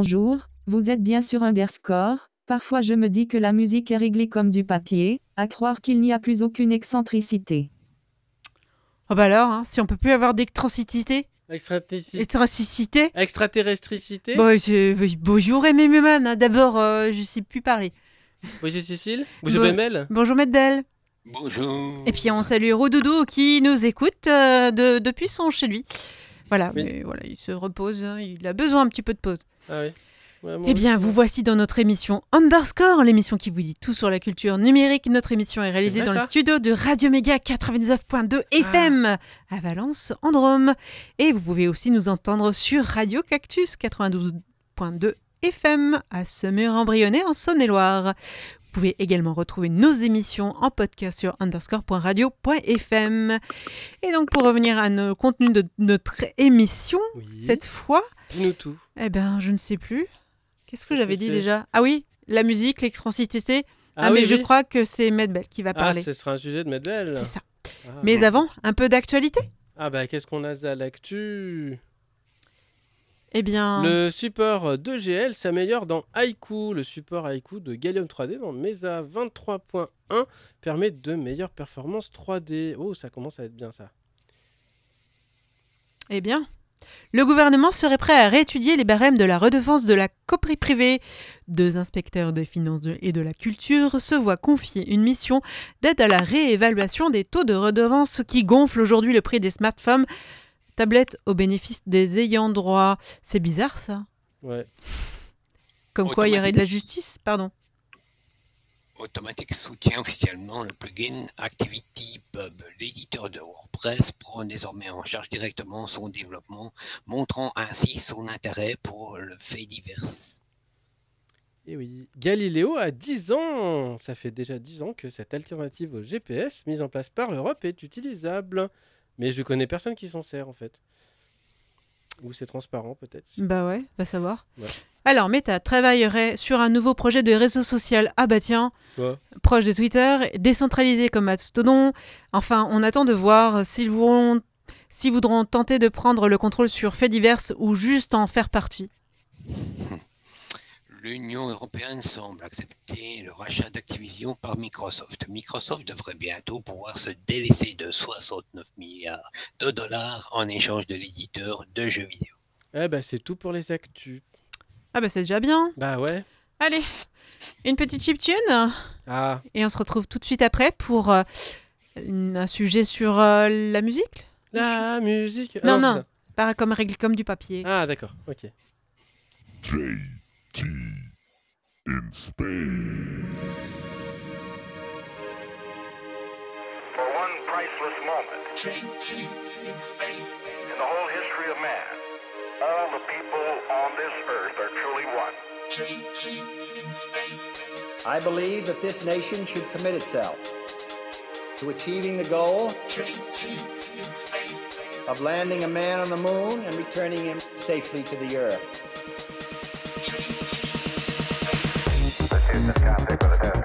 Bonjour, vous êtes bien sur Underscore. Parfois je me dis que la musique est réglée comme du papier, à croire qu'il n'y a plus aucune excentricité. Oh bah alors, hein, si on peut plus avoir d'excentricité? Extraterrestricité. Excentricité? Extraterrestricité. Bon, je- oui, bonjour Aimé Muman, hein. d'abord, euh, je sais plus parler. Bonjour Cécile. Bonjour Bon- Bemel. Bonjour Maître Belle. Bonjour. Et puis on salue Roudoudou qui nous écoute euh, de- depuis son chez lui. Voilà, Oui. mais voilà, il se repose, hein, il a besoin un petit peu de pause. Ah oui. Ouais, Eh bien, vous voici dans notre émission Underscore, l'émission qui vous dit tout sur la culture numérique. Notre émission est réalisée dans le studio de Radio Méga 99.2 FM à Valence, en Drôme. Et vous pouvez aussi nous entendre sur Radio Cactus 92.2 FM à Semur-en-Brionnais en Saône-et-Loire. Vous pouvez également retrouver nos émissions en podcast sur underscore.radio.fm. Et donc, pour revenir à nos contenus de notre émission, Oui. cette fois, Dis-nous tout. eh ben, je ne sais plus. Qu'est-ce que j'avais dit déjà? Ah oui, la musique, l'extrancité. Ah, oui, mais je crois que c'est Medbel qui va Ah, parler. ce sera un sujet de Medbel. c'est ça. Ah. Mais avant, un peu d'actualité Ah bah qu'est-ce qu'on a à l'actu? Eh bien, Le support 2GL s'améliore dans Haiku. Le support Haiku de Gallium 3D dans Mesa 23.1 permet de meilleures performances 3D. Oh, ça commence à être bien ça. eh bien, le gouvernement serait prêt à réétudier les barèmes de la redevance de la coprie privée. Deux inspecteurs des finances et de la culture se voient confier une mission d'aide à la réévaluation des taux de redevance qui gonflent aujourd'hui le prix des smartphones, tablettes au bénéfice des ayants droit. C'est bizarre ça Ouais. Comme quoi il y aurait de la justice Pardon. Automatic soutient officiellement le plugin ActivityPub. L'éditeur de WordPress prend désormais en charge directement son développement, montrant ainsi son intérêt pour le fait divers. Et oui, Galileo a 10 ans. Ça fait déjà 10 ans que cette alternative au GPS mise en place par l'Europe est utilisable. Mais je connais personne qui s'en sert en fait. Ou c'est transparent peut-être. Bah ouais, va savoir. Ouais. Alors, Meta travaillerait sur un nouveau projet de réseau social. Ah bah tiens, Quoi? proche de Twitter, décentralisé comme Mastodon. Enfin, on attend de voir s'ils voudront, s'ils voudront tenter de prendre le contrôle sur faits divers ou juste en faire partie. L'Union européenne semble accepter le rachat d'Activision par Microsoft. Microsoft devrait bientôt pouvoir se délaisser de 69 milliards de dollars en échange de l'éditeur de jeux vidéo. Eh bah c'est tout pour les actus. Ah bah c'est déjà bien. Bah ouais. Allez, une petite chiptune Ah, et on se retrouve tout de suite après pour euh, un sujet sur euh, la musique. la musique. Non, Ah non. ça. Pas comme règle comme du papier. Ah d'accord, ok. JT in space. for one priceless moment in space. In the whole history of man. All the people on this earth are truly one. In space. I believe that this nation should commit itself to achieving the goal of landing a man on the moon and returning him safely to the earth. cercana,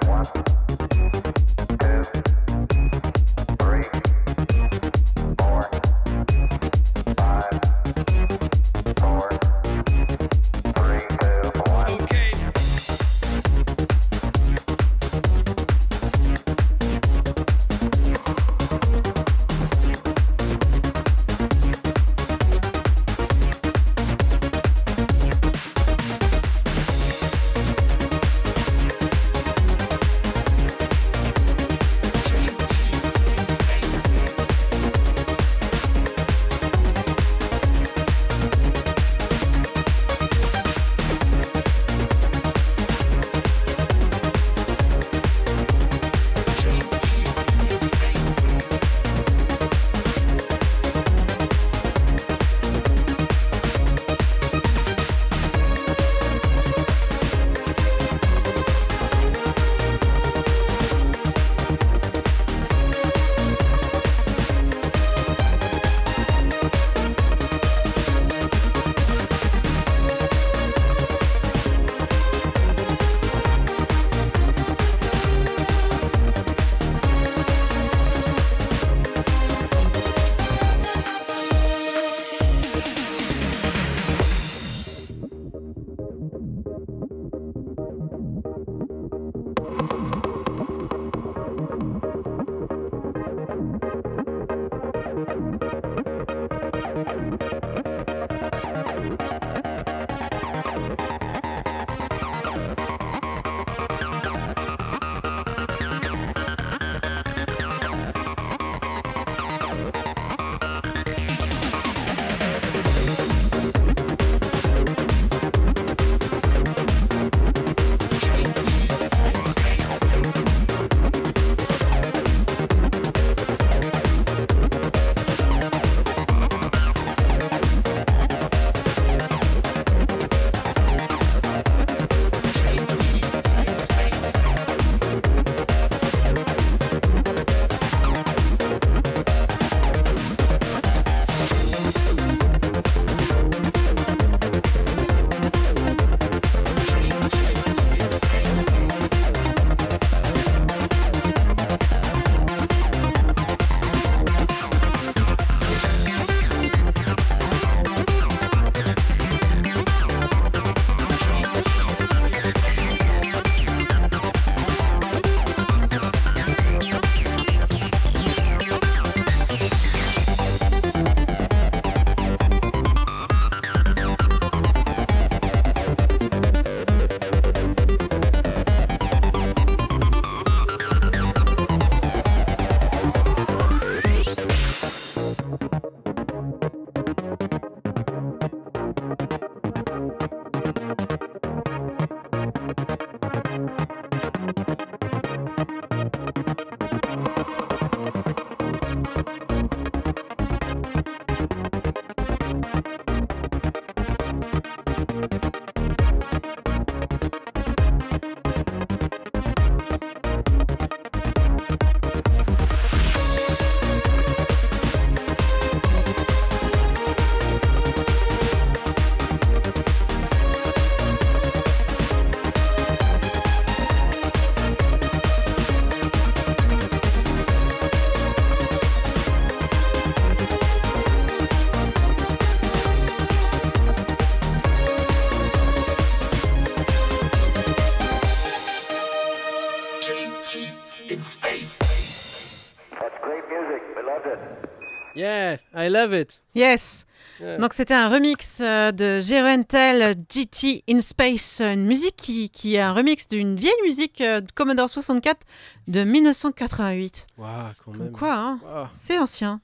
I love it. Yes. Yeah. Donc c'était un remix euh, de Gerentel GT in Space, une musique qui, qui est un remix d'une vieille musique euh, de Commodore 64 de 1988. Waouh, quand Comme même. quoi, hein Waouh. C'est ancien.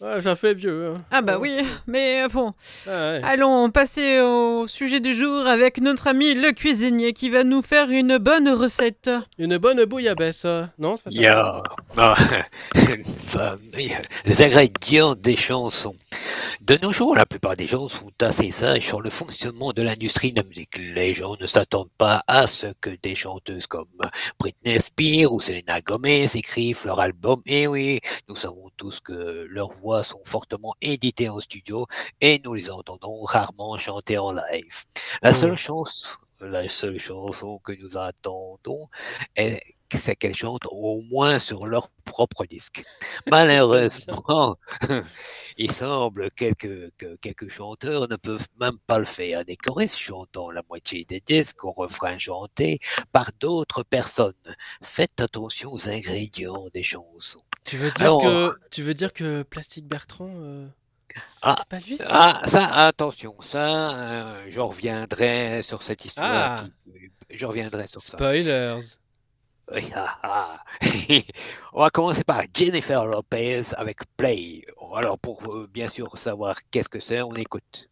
Ouais, ça fait vieux. hein. Ah bah oui, mais euh, bon, Ah ouais. allons passer au sujet du jour avec notre ami le cuisinier qui va nous faire une bonne recette. Une bonne bouillabaisse. euh. Non, c'est pas ça. Yeah. Ah, ça, les ingrédients des chansons. De nos jours, la plupart des gens sont assez sages sur le fonctionnement de l'industrie de la musique. Les gens ne s'attendent pas à ce que des chanteuses comme Britney Spears ou Selena Gomez écrivent leur album. Et oui, nous savons tous que leurs voix sont fortement éditées en studio et nous les entendons rarement chanter en live. La seule chance, la seule chanson que nous attendons est c'est qu'elles chantent au moins sur leur propre disque. Malheureusement, il semble quelques, que quelques chanteurs ne peuvent même pas le faire. Des choristes chantant la moitié des disques au refrain chanté par d'autres personnes. Faites attention aux ingrédients des chansons. Tu veux dire Alors, que tu veux dire que Plastique Bertrand, euh, Ah, c'est pas lui? Ah, ça, attention, ça, euh, je reviendrai sur cette histoire. Ah. qui- Je reviendrai sur ça. Spoilers. Oui, ah, ah. On va commencer par Jennifer Lopez avec Play. Alors, pour euh, bien sûr savoir qu'est-ce que c'est, on écoute.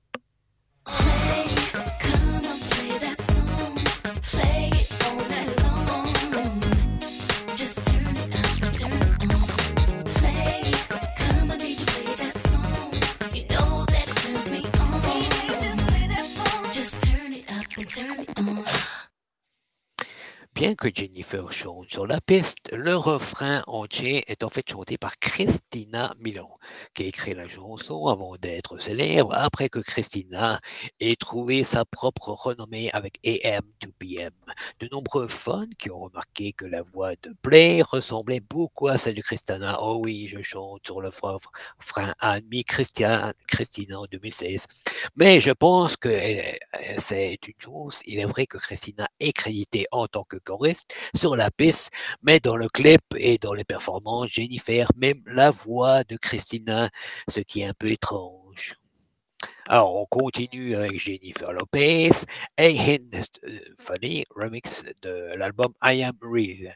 Que Jennifer chante sur la piste, le refrain entier est en fait chanté par Christina Milan, qui a écrit la chanson avant d'être célèbre, après que Christina ait trouvé sa propre renommée avec AM to PM. De nombreux fans qui ont remarqué que la voix de Play ressemblait beaucoup à celle de Christina. Oh oui, je chante sur le refrain a admis Christian, Christina en 2016. Mais je pense que euh, c'est une chose. Il est vrai que Christina est créditée en tant que sur la piste, mais dans le clip et dans les performances, Jennifer même la voix de Christina, ce qui est un peu étrange. Alors, on continue avec Jennifer Lopez et Hint Funny remix de l'album I Am Real.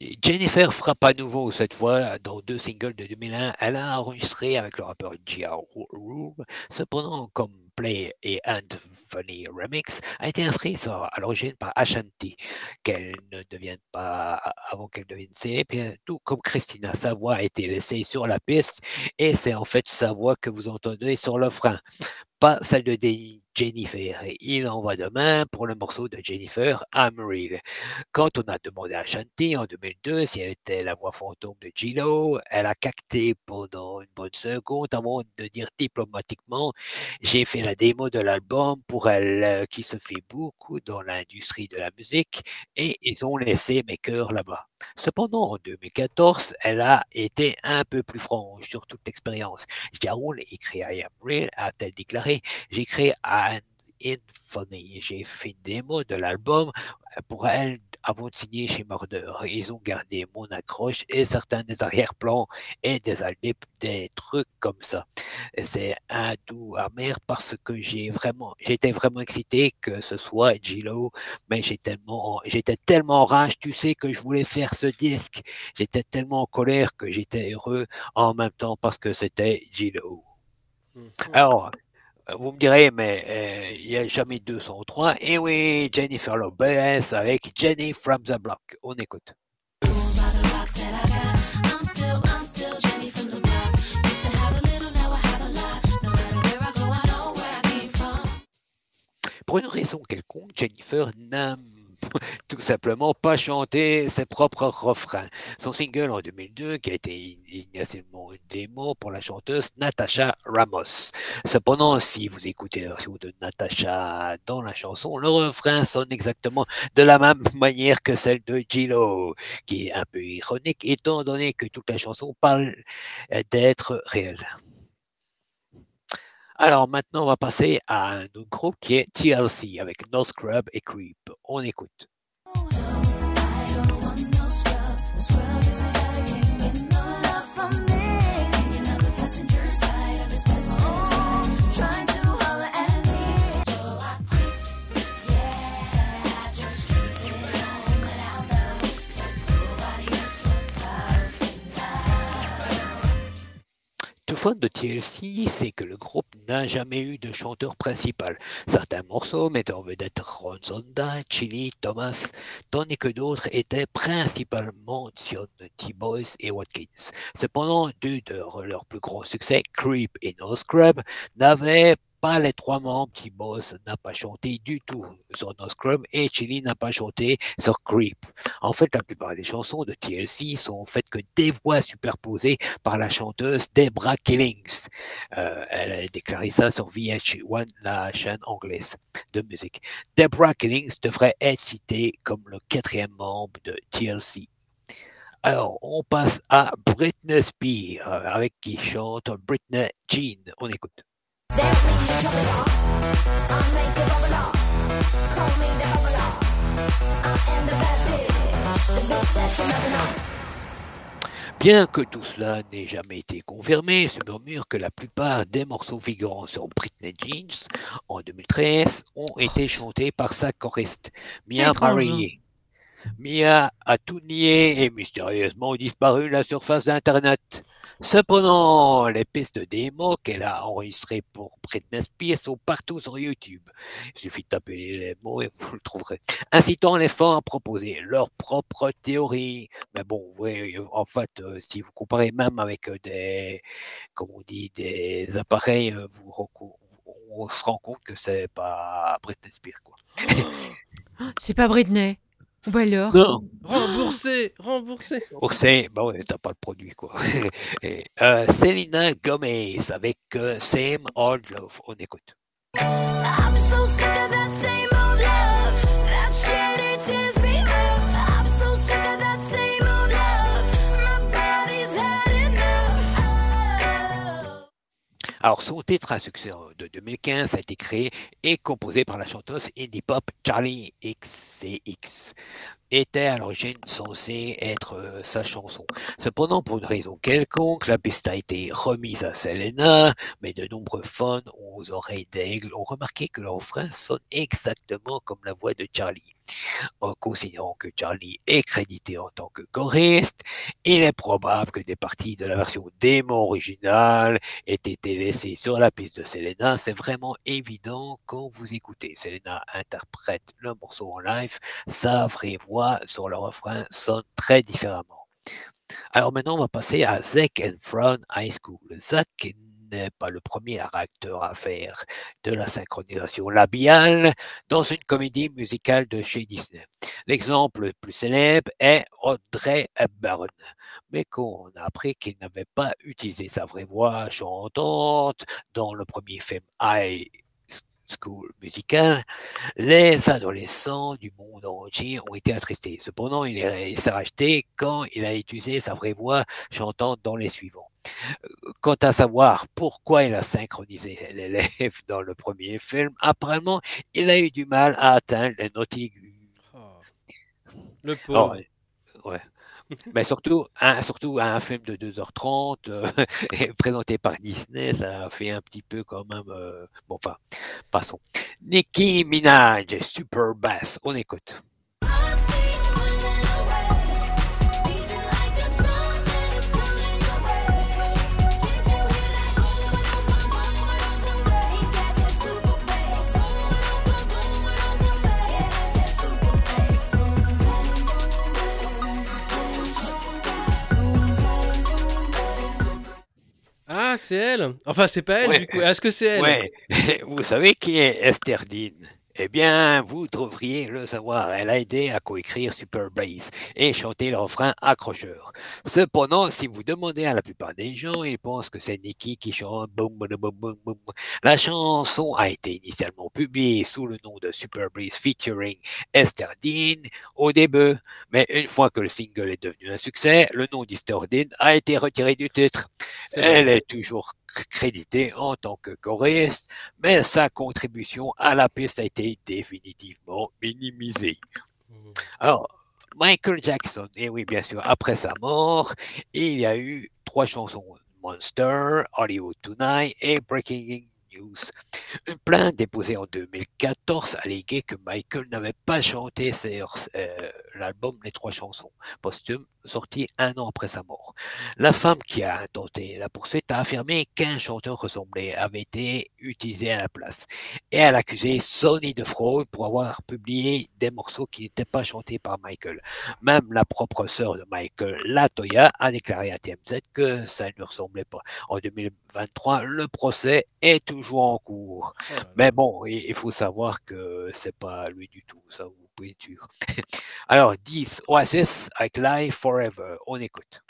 Jennifer frappe à nouveau cette fois dans deux singles de 2001. Elle a enregistré avec le rappeur Gia Rule. Cependant, comme Play et Anthony Remix a été inscrit sur- à l'origine par Ashanti, qu'elle ne devienne pas avant qu'elle devienne célèbre, tout comme Christina. Sa voix a été laissée sur la piste et c'est en fait sa voix que vous entendez sur le frein pas celle de Jennifer. Il en va de même pour le morceau de Jennifer, I'm Real. Quand on a demandé à Shanti en 2002 si elle était la voix fantôme de Gilo, elle a cacté pendant une bonne seconde avant de dire diplomatiquement J'ai fait la démo de l'album pour elle, euh, qui se fait beaucoup dans l'industrie de la musique, et ils ont laissé mes cœurs là-bas. Cependant, en 2014, elle a été un peu plus franche sur toute l'expérience. Écrit I Real, a-t-elle déclaré J'ai créé un Infonny. J'ai fait une démo de l'album pour elle avant de signer chez Murder. Ils ont gardé mon accroche et certains des arrière-plans et des trucs comme ça. C'est un doux amer parce que j'ai vraiment, j'étais vraiment excité que ce soit Gilo, mais j'ai tellement, j'étais tellement rage, tu sais, que je voulais faire ce disque. J'étais tellement en colère que j'étais heureux en même temps parce que c'était Gilo. Mhm. Alors, euh, vous me direz, mais euh, il n'y a jamais 203. Et oui, Jennifer Lopez avec Jenny from the Block. On écoute. Pour une raison quelconque, Jennifer n'aime tout simplement pas chanter ses propres refrains. Son single en 2002, qui a été initialement une démo pour la chanteuse Natasha Ramos. Cependant, si vous écoutez la version de Natasha dans la chanson, le refrain sonne exactement de la même manière que celle de Gilo, qui est un peu ironique étant donné que toute la chanson parle euh, d'être réelle. Alors maintenant, on va passer à un autre groupe qui est TLC avec No Scrub et Creep. On écoute. Tout fun de TLC, c'est que le groupe n'a jamais eu de chanteur principal. Certains morceaux mettent en vedette Ron Zonda, Chili, Thomas, tandis que d'autres étaient principalement Sion, T-Boys et Watkins. Cependant, deux de leurs plus grands succès, Creep et No Scrub, n'avaient pas les trois membres. T-Boss n'a pas chanté du tout sur No Scrub et Chili n'a pas chanté sur Creep. En fait, la plupart des chansons de TLC sont en fait que des voix superposées par la chanteuse Debra Killings. Euh, elle a déclaré ça sur VH1, la chaîne anglaise de musique. Debra Killings devrait être citée comme le quatrième membre de TLC. Alors, on passe à Britney Spears, avec qui chante Britney Jean. On écoute. Bien que tout cela n'ait jamais été confirmé, se murmure que la plupart des morceaux figurant sur Britney Jeans en 2013 ont été chantés par sa choriste, Mia Marie. Mia a tout nié et mystérieusement disparu de la surface d'Internet. Cependant, les pistes démo qu'elle a enregistrées pour Britney Spears sont partout sur YouTube. Il suffit de taper les mots et vous le trouverez. Incitant les fans à proposer leur propre théorie. Mais bon, voyez, en fait, euh, si vous comparez même avec euh, des, comme on dit, des appareils, euh, vous, on se rend compte que c'est pas Britney Spears. C'est pas Britney. Bah alors Non. Remboursé, remboursé. Remboursé, bah ouais, t'as pas le produit, quoi. Et, euh, Selena Gomez avec euh, Same Old Love. On écoute. Alors, son titre à succès de 2015 a été créé et composé par la chanteuse indie pop Charlie XCX était à l'origine censé être euh, sa chanson. Cependant, pour une raison quelconque, la piste a été remise à Selena, mais de nombreux fans aux oreilles d'aigle ont remarqué que le refrain sonne exactement comme la voix de Charlie. En considérant que Charlie est crédité en tant que choriste, il est probable que des parties de la version démo originale aient été laissées sur la piste de Selena. C'est vraiment évident quand vous écoutez. Selena interprète le morceau en live, sa vraie voix sur le refrain sonne très différemment. Alors maintenant, on va passer à Zac and High School. Pas le premier acteur à faire de la synchronisation labiale dans une comédie musicale de chez Disney. L'exemple le plus célèbre est Audrey Hepburn, mais qu'on a appris qu'il n'avait pas utilisé sa vraie voix chantante dans le premier film High School Musical, les adolescents du monde entier ont été attristés. Cependant, il s'est racheté quand il a utilisé sa vraie voix chantant dans les suivants. Euh, quant à savoir pourquoi il a synchronisé l'élève dans le premier film, apparemment, il a eu du mal à atteindre les notes aiguës. Oh. Le pauvre. Ouais. Mais surtout un, surtout un film de 2h30 euh, présenté par Disney, ça fait un petit peu quand même. Euh, bon, enfin, passons. Nicki Minaj, Super Bass, on écoute. Ah, c'est elle. Enfin, c'est pas elle, Ouais. du coup. Est-ce que c'est elle? Ouais. Vous savez qui est Esther Dean? Eh bien, vous devriez le savoir. Elle a aidé à coécrire Super Bass et chanter le refrain accrocheur. Cependant, si vous demandez à la plupart des gens, ils pensent que c'est Nicki qui chante boum boum boum boum boum. La chanson a été initialement publiée sous le nom de Super Breeze featuring Esther Dean au début, mais une fois que le single est devenu un succès, le nom d'Esther Dean a été retiré du titre. Elle est toujours crédité en tant que choriste, mais sa contribution à la piste a été définitivement minimisée. Alors, Michael Jackson, et oui, bien sûr, après sa mort, il y a eu trois chansons Monster, Hollywood Tonight et Breaking News. Une plainte déposée en 2014 alléguait que Michael n'avait pas chanté euh, l'album Les Trois Chansons posthumes sorti un an après sa mort. La femme qui a intenté la poursuite a affirmé qu'un chanteur ressemblé avait été utilisé à la place et elle a accusé Sony de fraude pour avoir publié des morceaux qui n'étaient pas chantés par Michael. Même la propre sœur de Michael, Latoya, a déclaré à TMZ que ça ne ressemblait pas. En 2023, le procès est toujours en cours. Oh Mais bon, il faut savoir que c'est pas lui du tout, ça sûr. Alors, 10, Oasis avec Live Forever, on écoute.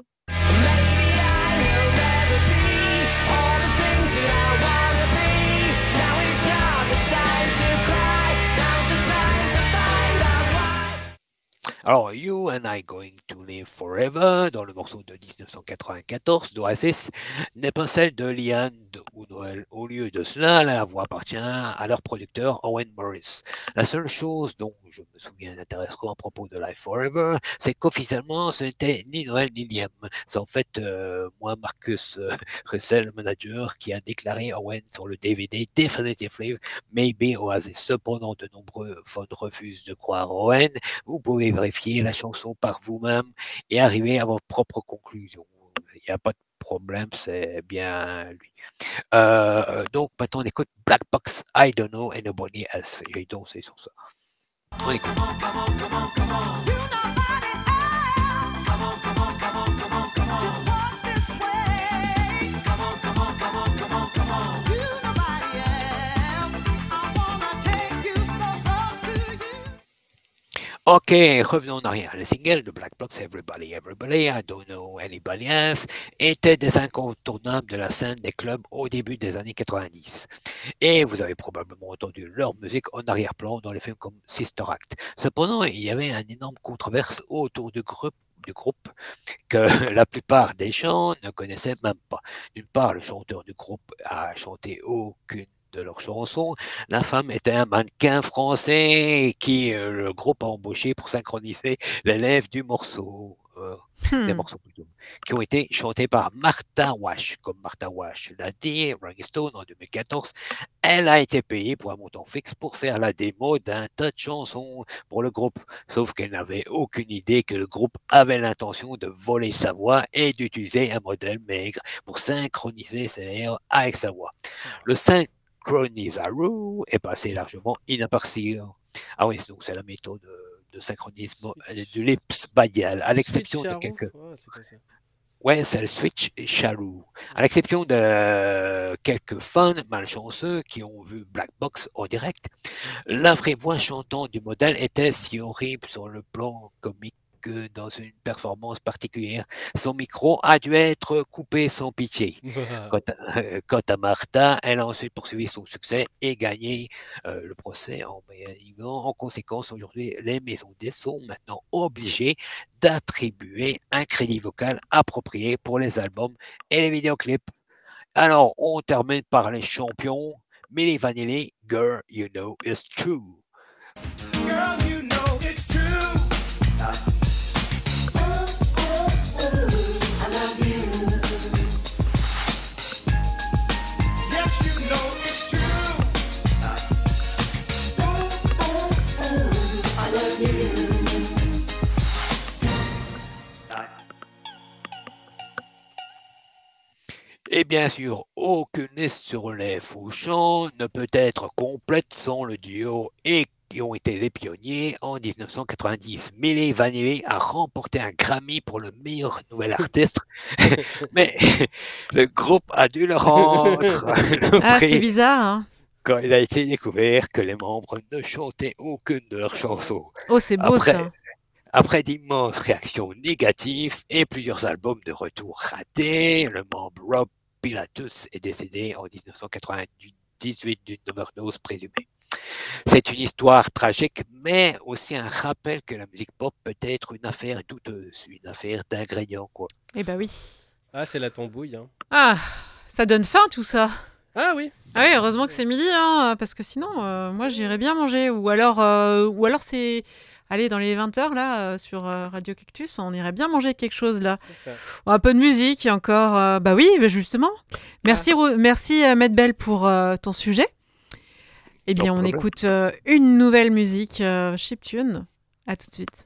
Alors, You and I Going to Live Forever, dans le morceau de 1994 d'Oasis, n'est pas celle de Liane ou Noël. Au lieu de cela, la voix appartient à leur producteur Owen Morris. La seule chose dont je me souviens intéressant à propos de Live Forever, c'est qu'officiellement, ce n'était ni Noël ni Liam. C'est en fait euh, moi, Marcus euh, Russell, le manager, qui a déclaré Owen sur le DVD Definitively Maybe Oasis. Cependant, de nombreux fans refusent de croire Owen. Vous pouvez vérifier la chanson par vous-même et arriver à votre propre conclusion. Il n'y a pas de problème, c'est bien lui. Euh, donc maintenant on écoute Black Box, I Don't Know Anybody Else. Et donc c'est sur ça. On écoute. Ok, revenons en arrière. Le single de Black Box, Everybody, Everybody, I Don't Know Anybody Else, était des incontournables de la scène des clubs au début des années 90. Et vous avez probablement entendu leur musique en arrière-plan dans les films comme Sister Act. Cependant, il y avait un énorme controverse autour du groupe du groupe que la plupart des chants ne connaissaient même pas. D'une part, le chanteur du groupe a chanté aucune de leurs chansons. La femme était un mannequin français qui euh, le groupe a embauché pour synchroniser les lèvres du morceau. euh, des Hmm. morceaux plutôt, qui ont été chantés par Martha Wash. Comme Martha Wash l'a dit, Rolling Stone en 2014, elle a été payée pour un montant fixe pour faire la démo d'un tas de chansons pour le groupe. Sauf qu'elle n'avait aucune idée que le groupe avait l'intention de voler sa voix et d'utiliser un modèle maigre pour synchroniser ses lèvres avec sa voix. Le synchronisaru est passé largement inaperçu. Ah oui, donc c'est la méthode de, synchronisme euh, de l'ellipse badial, à l'exception de quelques... C'est Ouais, le switch charou. À l'exception de quelques fans malchanceux qui ont vu Black Box en direct, la vraie voix chantante du modèle était si horrible sur le plan comique que dans une performance particulière, son micro a dû être coupé sans pitié. Quant à, euh, quant à Martha, elle a ensuite poursuivi son succès et gagné euh, le procès en gagnant. En conséquence, aujourd'hui, les maisons des sont maintenant obligées d'attribuer un crédit vocal approprié pour les albums et les vidéoclips. Alors, on termine par les champions. Milli Vanilli, Girl, You Know It's True. Girl, Et bien sûr, aucune liste sur les faux chants ne peut être complète sans le duo et qui ont été les pionniers en 1990. Milli Vanilli a remporté un Grammy pour le meilleur nouvel artiste, mais le groupe a dû le rendre Ah, c'est bizarre. Hein quand il a été découvert que les membres ne chantaient aucune de leurs chansons. oh, c'est beau Après, ça. après d'immenses réactions négatives et plusieurs albums de retour ratés, le membre Rob Pilatus est décédé en 1998 d'une overdose présumée. C'est une histoire tragique, mais aussi un rappel que la musique pop peut être une affaire douteuse, une affaire d'ingrédients. quoi. Eh ben oui. Ah, c'est la tambouille. Hein. Ah, Ça donne faim tout ça. Ah oui. Ah oui, heureusement que c'est midi, hein, parce que sinon, euh, moi, j'irais bien manger. Ou alors, euh, ou alors c'est... Allez, dans les 20h, là, euh, sur Radio Cactus, on irait bien manger quelque chose, là. Un peu de musique, et encore... bah oui, bah justement. Merci, Ro- merci Maître Belle, pour ton sujet. Eh bien, on problème. écoute une nouvelle musique, chiptune. À tout de suite.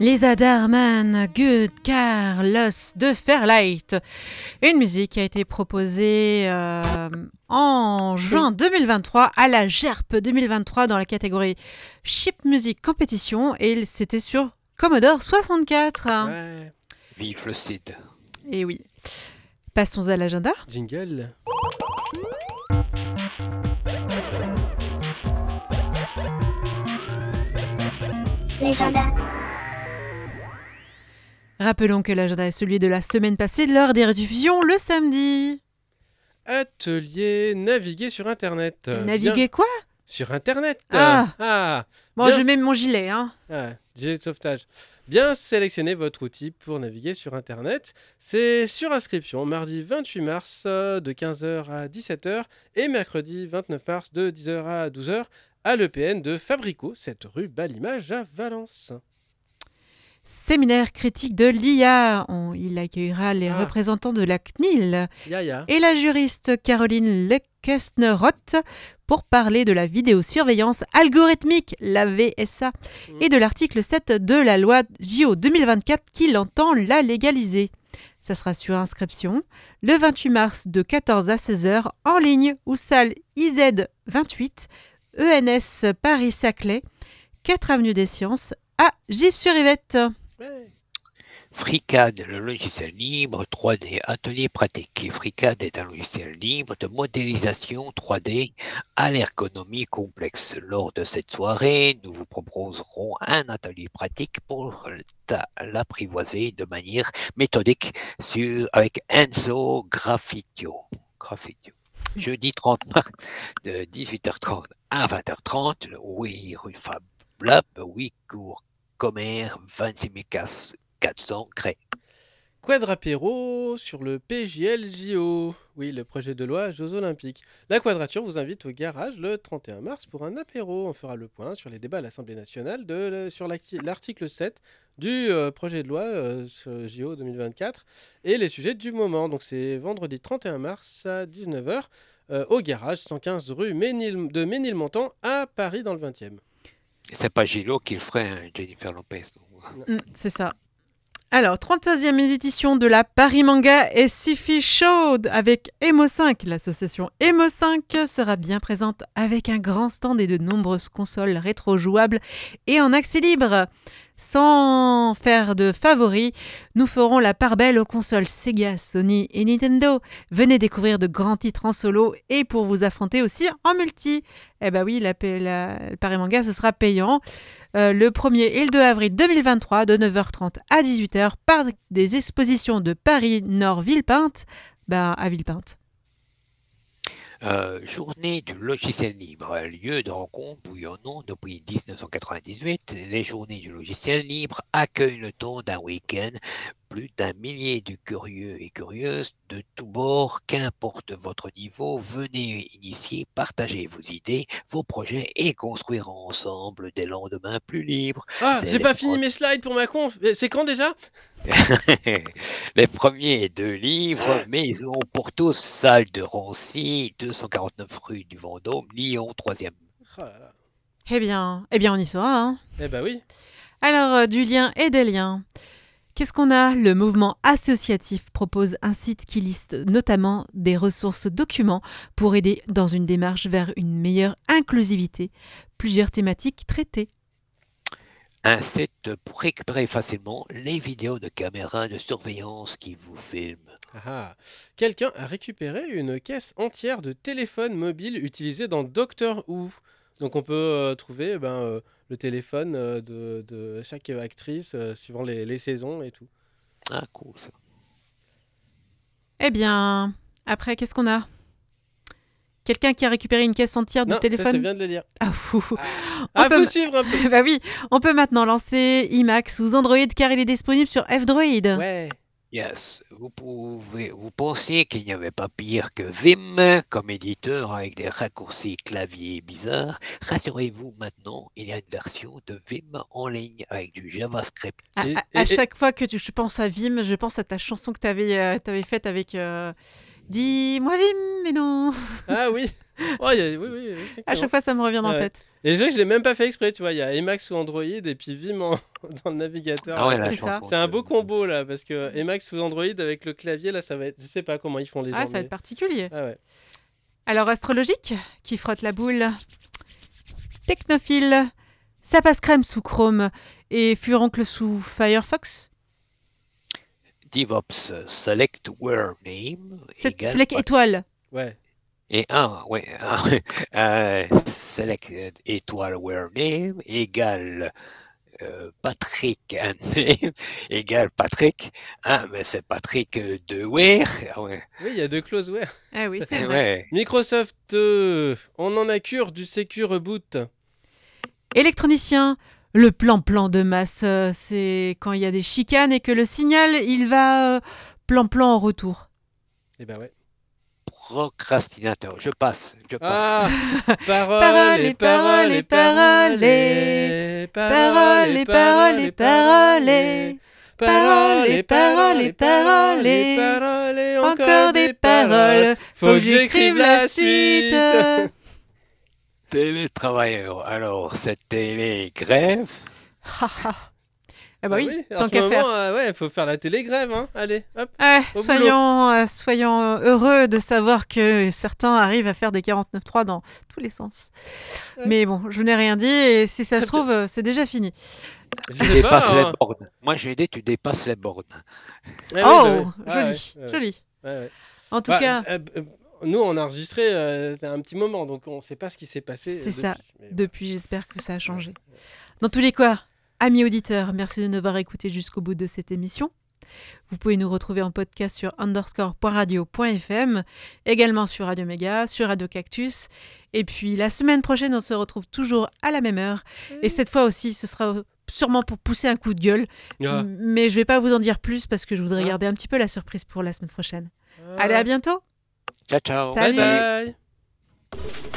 Lisa Darman, Good Carlos de Fairlight. Une musique qui a été proposée euh, en juin 2023 à la GERP 2023 dans la catégorie Chip Music Competition et c'était sur Commodore 64. Ouais. Vive le CID. Et oui. Passons à l'agenda. Jingle. L'agenda. Rappelons que l'agenda est celui de la semaine passée lors des rediffusions le samedi. Atelier naviguer sur Internet. Naviguer bien- quoi? Sur Internet. Ah. Ah. Bon, Bien je mets mon gilet. Hein. Ah, gilet de sauvetage. Bien sélectionner votre outil pour naviguer sur Internet. C'est sur inscription mardi 28 mars euh, de 15h à 17h et mercredi 29 mars de 10h à 12h à l'EPN de Fabrico, cette rue Balimage à Valence. Séminaire critique de l'IA. On- Il accueillera les Ah. représentants de la CNIL et la juriste Caroline Lekesneroth pour parler de la vidéosurveillance algorithmique, la VSA, Mhm. et de l'article 7 de la loi JO 2024 qui l'entend la légaliser. Ça sera sur inscription le 28 mars de 14 à 16h en ligne ou salle IZ 28 ENS Paris-Saclay, 4 avenue des Sciences à Gif-sur-Yvette. Ouais. FreeCAD, le logiciel libre 3D atelier pratique. FreeCAD est un logiciel libre de modélisation 3D à l'ergonomie complexe. Lors de cette soirée, nous vous proposerons un atelier pratique pour l'apprivoiser de manière méthodique sur, avec Enzo Graffitio. Graffitio. Jeudi 30 mars de 18h30 à 20h30, le 8 rue Fab Lab, 8 cours Commerce, 26 400 Cré. Quadrapéro sur le PJLJO. Oui, le projet de loi Jeux Olympiques. La Quadrature vous invite au garage le 31 mars pour un apéro. On fera le point sur les débats à l'Assemblée nationale de, sur l'article 7 du euh, projet de loi euh, JO 2024 et les sujets du moment. Donc c'est vendredi 31 mars à 19h euh, au garage 115 rue Ménil- de Ménilmontant à Paris dans le 20e. C'est pas Gilo qui le ferait, hein, Jennifer Lopez. Mm, c'est ça. Alors, 36e édition de la Paris Manga et Sci-Fi Show avec Emo 5. L'association Emo 5 sera bien présente avec un grand stand et de nombreuses consoles rétro jouables et en accès libre. Sans faire de favoris, nous ferons la part belle aux consoles Sega, Sony et Nintendo. Venez découvrir de grands titres en solo et pour vous affronter aussi en multi. Eh ben oui, la, la- le Paris Manga, ce sera payant. Euh, le 1er et le 2 avril 2023 de 9h30 à 18h par des expositions de Paris Nord Villepinte bah, à Villepinte. Euh, journée du logiciel libre, lieu de rencontre bouillonnant depuis 1998. Les journées du logiciel libre accueillent le temps d'un week-end plus d'un millier de curieux et curieuses de tous bords, qu'importe votre niveau, venez initier, partager vos idées, vos projets et construire ensemble des lendemains plus libres. Ah, j'ai pas fini mes slides pour ma conf. C'est quand déjà? Les premiers deux livres, Maison pour tous, salle de Rancy, 249 rue du Vendôme, Lyon, 3e. Oh là là. Eh bien, eh bien, on y sera. Hein. Eh bah oui. Alors, euh, du lien et des liens. Qu'est-ce qu'on a? Le mouvement associatif propose un site qui liste notamment des ressources documents pour aider dans une démarche vers une meilleure inclusivité. Plusieurs thématiques traitées. Un site pour récupérer facilement les vidéos de caméras de surveillance qui vous filment. Ah ah. Quelqu'un a récupéré une caisse entière de téléphones mobiles utilisés dans Doctor Who. Donc on peut euh, trouver eh ben, euh, le téléphone euh, de, de chaque actrice euh, suivant les, les saisons et tout. Ah, cool ça. Eh bien, après, qu'est-ce qu'on a? Quelqu'un qui a récupéré une caisse entière de non, ça, téléphone? je viens de le dire. Ah, ouh. Ah, On peut- suivre un peu. bah oui, on peut maintenant lancer IMAX sous Android car il est disponible sur F-Droid. Ouais. Yes, vous pouvez, vous pensiez qu'il n'y avait pas pire que Vim comme éditeur avec des raccourcis clavier bizarres? Rassurez-vous maintenant, il y a une version de Vim en ligne avec du JavaScript. À, chaque fois que tu, je pense à Vim, je pense à ta chanson que tu avais, faite avec euh, Dis-moi Vim, mais non. Ah oui. Oh, y a- oui, oui, À chaque fois, ça me revient dans la Ouais. tête. Et je vois que je l'ai même pas fait exprès, tu vois. Il y a Emacs sous Android et puis Vim en- dans le navigateur. Ah ouais, c'est un beau combo là, parce que Emacs sous Android avec le clavier, là, ça va être. Je sais pas comment ils font les gens. Ah, ça va être particulier. Ah ouais. Alors, astrologique, qui frotte la boule. Technophile, ça passe crème sous Chrome et furoncle sous Firefox. DevOps select where name select étoile. Ouais. Et un ouais un, euh, select étoile where name égale euh, Patrick and name égale Patrick ah mais c'est Patrick de where ah ouais, Oui, il y a deux closeware. Ah oui, c'est vrai. ouais. Microsoft, euh, on en a cure du Secure Reboot. Électronicien, le plan-plan de masse, c'est quand il y a des chicanes et que le signal, il va euh, plan-plan en retour. Eh ben ouais. Procrastinateur je passe je passe Ah Paroles Paroles et et paroles et paroles et Paroles et paroles et paroles et Paroles et paroles et paroles et paroles et encore des paroles. Faut que j'écrive la suite. télétravailleur alors c'était les grèves Ha, ha. Ah bah oui, en tant qu'à faire. euh, ouais, faut faire la télégrève, hein. Allez, hop. Ouais, Au soyons, euh, soyons heureux de savoir que certains arrivent à faire des 49.3 dans tous les sens. Ouais. Mais bon, je n'ai rien dit et si ça se trouve, euh, c'est déjà fini. Je Tu sais dépasses pas. les hein. bornes. Moi, j'ai dit, tu dépasses les bornes. Ouais, oh, ouais, bah ouais. joli, Ouais, ouais, joli. ouais, ouais. En tout Bah, cas, euh, euh, nous, on a enregistré euh, c'est un petit moment, donc on ne sait pas ce qui s'est passé. C'est ça. mais depuis, j'espère que ça a changé. Dans tous les cas, amis auditeurs, merci de nous avoir écoutés jusqu'au bout de cette émission. Vous pouvez nous retrouver en podcast sur underscore.radio.fm, également sur Radio Méga, sur Radio Cactus. Et puis la semaine prochaine, on se retrouve toujours à la même heure. Et cette fois aussi, ce sera sûrement pour pousser un coup de gueule. Ah. Mais je vais pas vous en dire plus parce que je voudrais Ah. garder un petit peu la surprise pour la semaine prochaine. Ah. Allez, à bientôt Ciao, ciao. Salut. Bye bye.